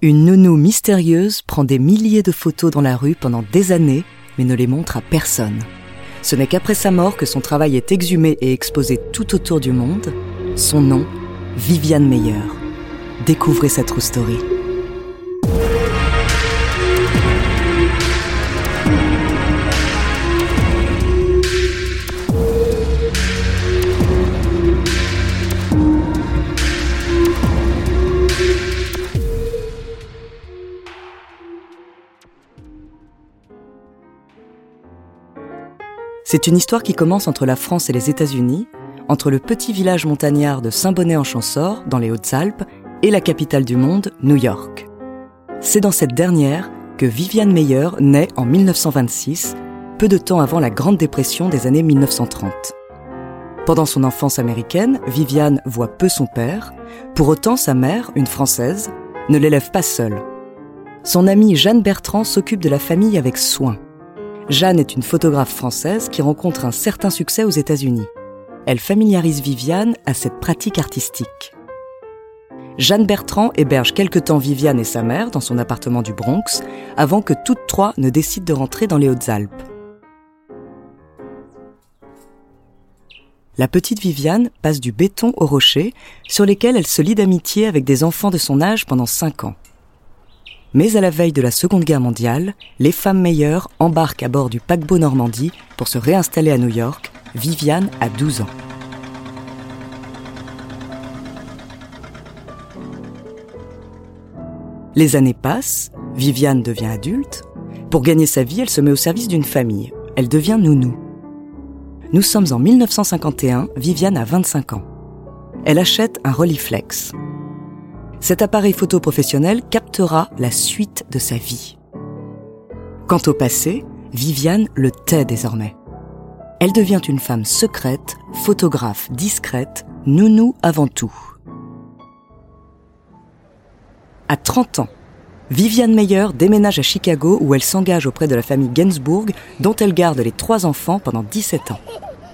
Une nounou mystérieuse prend des milliers de photos dans la rue pendant des années, mais ne les montre à personne. Ce n'est qu'après sa mort que son travail est exhumé et exposé tout autour du monde. Son nom, Viviane Meyer. Découvrez sa true story. C'est une histoire qui commence entre la France et les États-Unis, entre le petit village montagnard de Saint-Bonnet-en-Champsaur, dans les Hautes-Alpes, et la capitale du monde, New York. C'est dans cette dernière que Viviane Meyer naît en 1926, peu de temps avant la Grande Dépression des années 1930. Pendant son enfance américaine, Viviane voit peu son père. Pour autant, sa mère, une Française, ne l'élève pas seule. Son amie Jeanne Bertrand s'occupe de la famille avec soin. Jeanne est une photographe française qui rencontre un certain succès aux États-Unis. Elle familiarise Viviane à cette pratique artistique. Jeanne Bertrand héberge quelque temps Viviane et sa mère dans son appartement du Bronx avant que toutes trois ne décident de rentrer dans les Hautes-Alpes. La petite Viviane passe du béton au rocher sur lesquels elle se lie d'amitié avec des enfants de son âge pendant cinq ans. Mais à la veille de la Seconde Guerre mondiale, les femmes meilleures embarquent à bord du paquebot Normandie pour se réinstaller à New York. Viviane a 12 ans. Les années passent, Viviane devient adulte. Pour gagner sa vie, elle se met au service d'une famille. Elle devient nounou. Nous sommes en 1951, Viviane a 25 ans. Elle achète un Rolleiflex, cet appareil photo professionnel captera la suite de sa vie. Quant au passé, Viviane le tait désormais. Elle devient une femme secrète, photographe discrète, nounou avant tout. À 30 ans, Viviane Meyer déménage à Chicago où elle s'engage auprès de la famille Gainsbourg dont elle garde les trois enfants pendant 17 ans.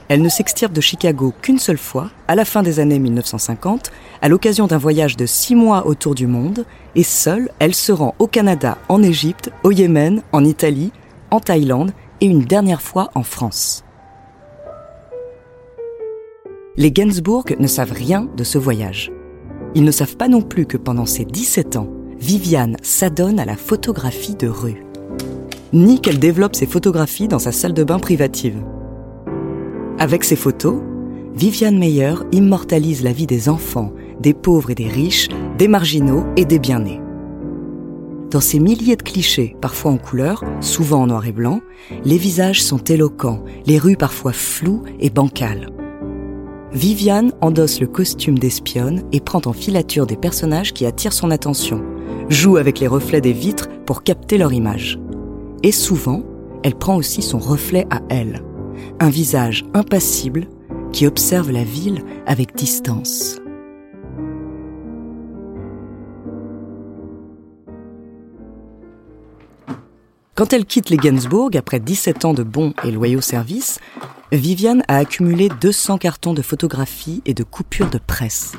Elle ne s'extirpe de Chicago qu'une seule fois, à la fin des années 1950, à l'occasion d'un voyage de six mois autour du monde, et seule, elle se rend au Canada, en Égypte, au Yémen, en Italie, en Thaïlande et une dernière fois en France. Les Gainsbourg ne savent rien de ce voyage. Ils ne savent pas non plus que pendant ses 17 ans, Viviane s'adonne à la photographie de rue. Ni qu'elle développe ses photographies dans sa salle de bain privative. Avec ses photos, Viviane Meyer immortalise la vie des enfants, des pauvres et des riches, des marginaux et des bien-nés. Dans ces milliers de clichés, parfois en couleur, souvent en noir et blanc, les visages sont éloquents, les rues parfois floues et bancales. Viviane endosse le costume d'espionne et prend en filature des personnages qui attirent son attention, joue avec les reflets des vitres pour capter leur image. Et souvent, elle prend aussi son reflet à elle un visage impassible qui observe la ville avec distance. Quand elle quitte les Gainsbourg après 17 ans de bons et loyaux services, Viviane a accumulé 200 cartons de photographies et de coupures de presse.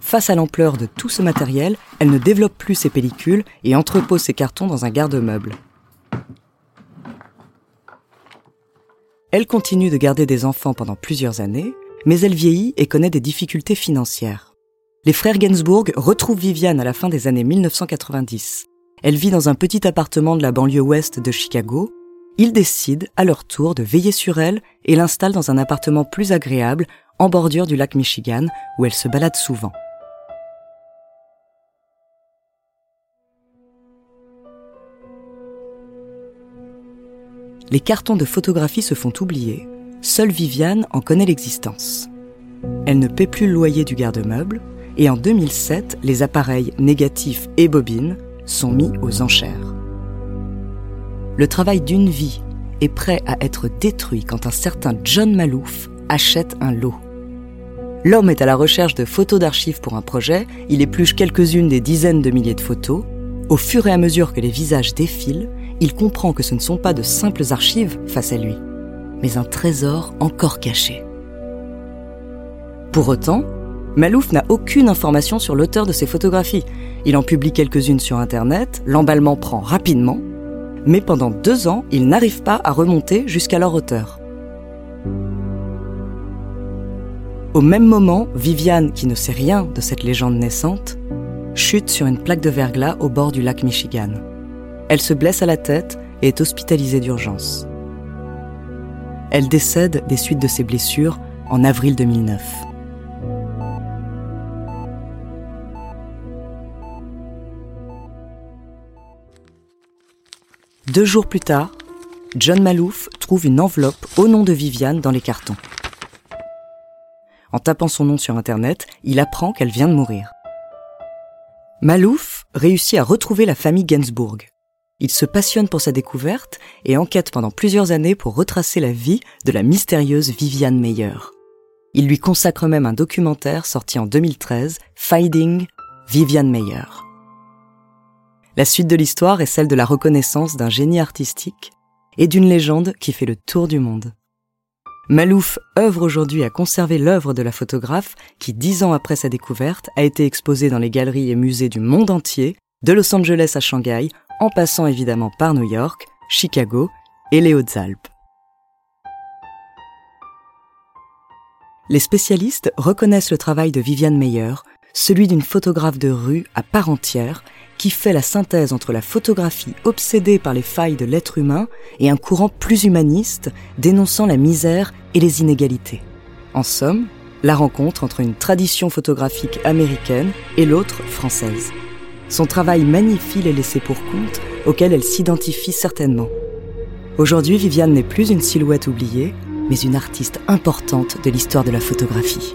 Face à l'ampleur de tout ce matériel, elle ne développe plus ses pellicules et entrepose ses cartons dans un garde-meuble. Elle continue de garder des enfants pendant plusieurs années, mais elle vieillit et connaît des difficultés financières. Les frères Gainsbourg retrouvent Viviane à la fin des années 1990. Elle vit dans un petit appartement de la banlieue ouest de Chicago. Ils décident à leur tour de veiller sur elle et l'installent dans un appartement plus agréable en bordure du lac Michigan où elle se balade souvent. Les cartons de photographie se font oublier. Seule Viviane en connaît l'existence. Elle ne paie plus le loyer du garde-meuble et en 2007, les appareils négatifs et bobines sont mis aux enchères. Le travail d'une vie est prêt à être détruit quand un certain John Malouf achète un lot. L'homme est à la recherche de photos d'archives pour un projet, il épluche quelques-unes des dizaines de milliers de photos. Au fur et à mesure que les visages défilent, il comprend que ce ne sont pas de simples archives face à lui, mais un trésor encore caché. Pour autant, Malouf n'a aucune information sur l'auteur de ces photographies. Il en publie quelques-unes sur Internet, l'emballement prend rapidement, mais pendant deux ans, il n'arrive pas à remonter jusqu'à leur auteur. Au même moment, Viviane, qui ne sait rien de cette légende naissante, chute sur une plaque de verglas au bord du lac Michigan. Elle se blesse à la tête et est hospitalisée d'urgence. Elle décède des suites de ses blessures en avril 2009. Deux jours plus tard, John Malouf trouve une enveloppe au nom de Viviane dans les cartons. En tapant son nom sur Internet, il apprend qu'elle vient de mourir. Malouf réussit à retrouver la famille Gainsbourg. Il se passionne pour sa découverte et enquête pendant plusieurs années pour retracer la vie de la mystérieuse Viviane Meyer. Il lui consacre même un documentaire sorti en 2013, Finding Viviane Meyer. La suite de l'histoire est celle de la reconnaissance d'un génie artistique et d'une légende qui fait le tour du monde. Malouf œuvre aujourd'hui à conserver l'œuvre de la photographe qui, dix ans après sa découverte, a été exposée dans les galeries et musées du monde entier, de Los Angeles à Shanghai, en passant évidemment par New York, Chicago et les Hautes-Alpes. Les spécialistes reconnaissent le travail de Viviane Meyer, celui d'une photographe de rue à part entière, qui fait la synthèse entre la photographie obsédée par les failles de l'être humain et un courant plus humaniste dénonçant la misère et les inégalités. En somme, la rencontre entre une tradition photographique américaine et l'autre française. Son travail magnifie les laissés pour compte auxquels elle s'identifie certainement. Aujourd'hui, Viviane n'est plus une silhouette oubliée, mais une artiste importante de l'histoire de la photographie.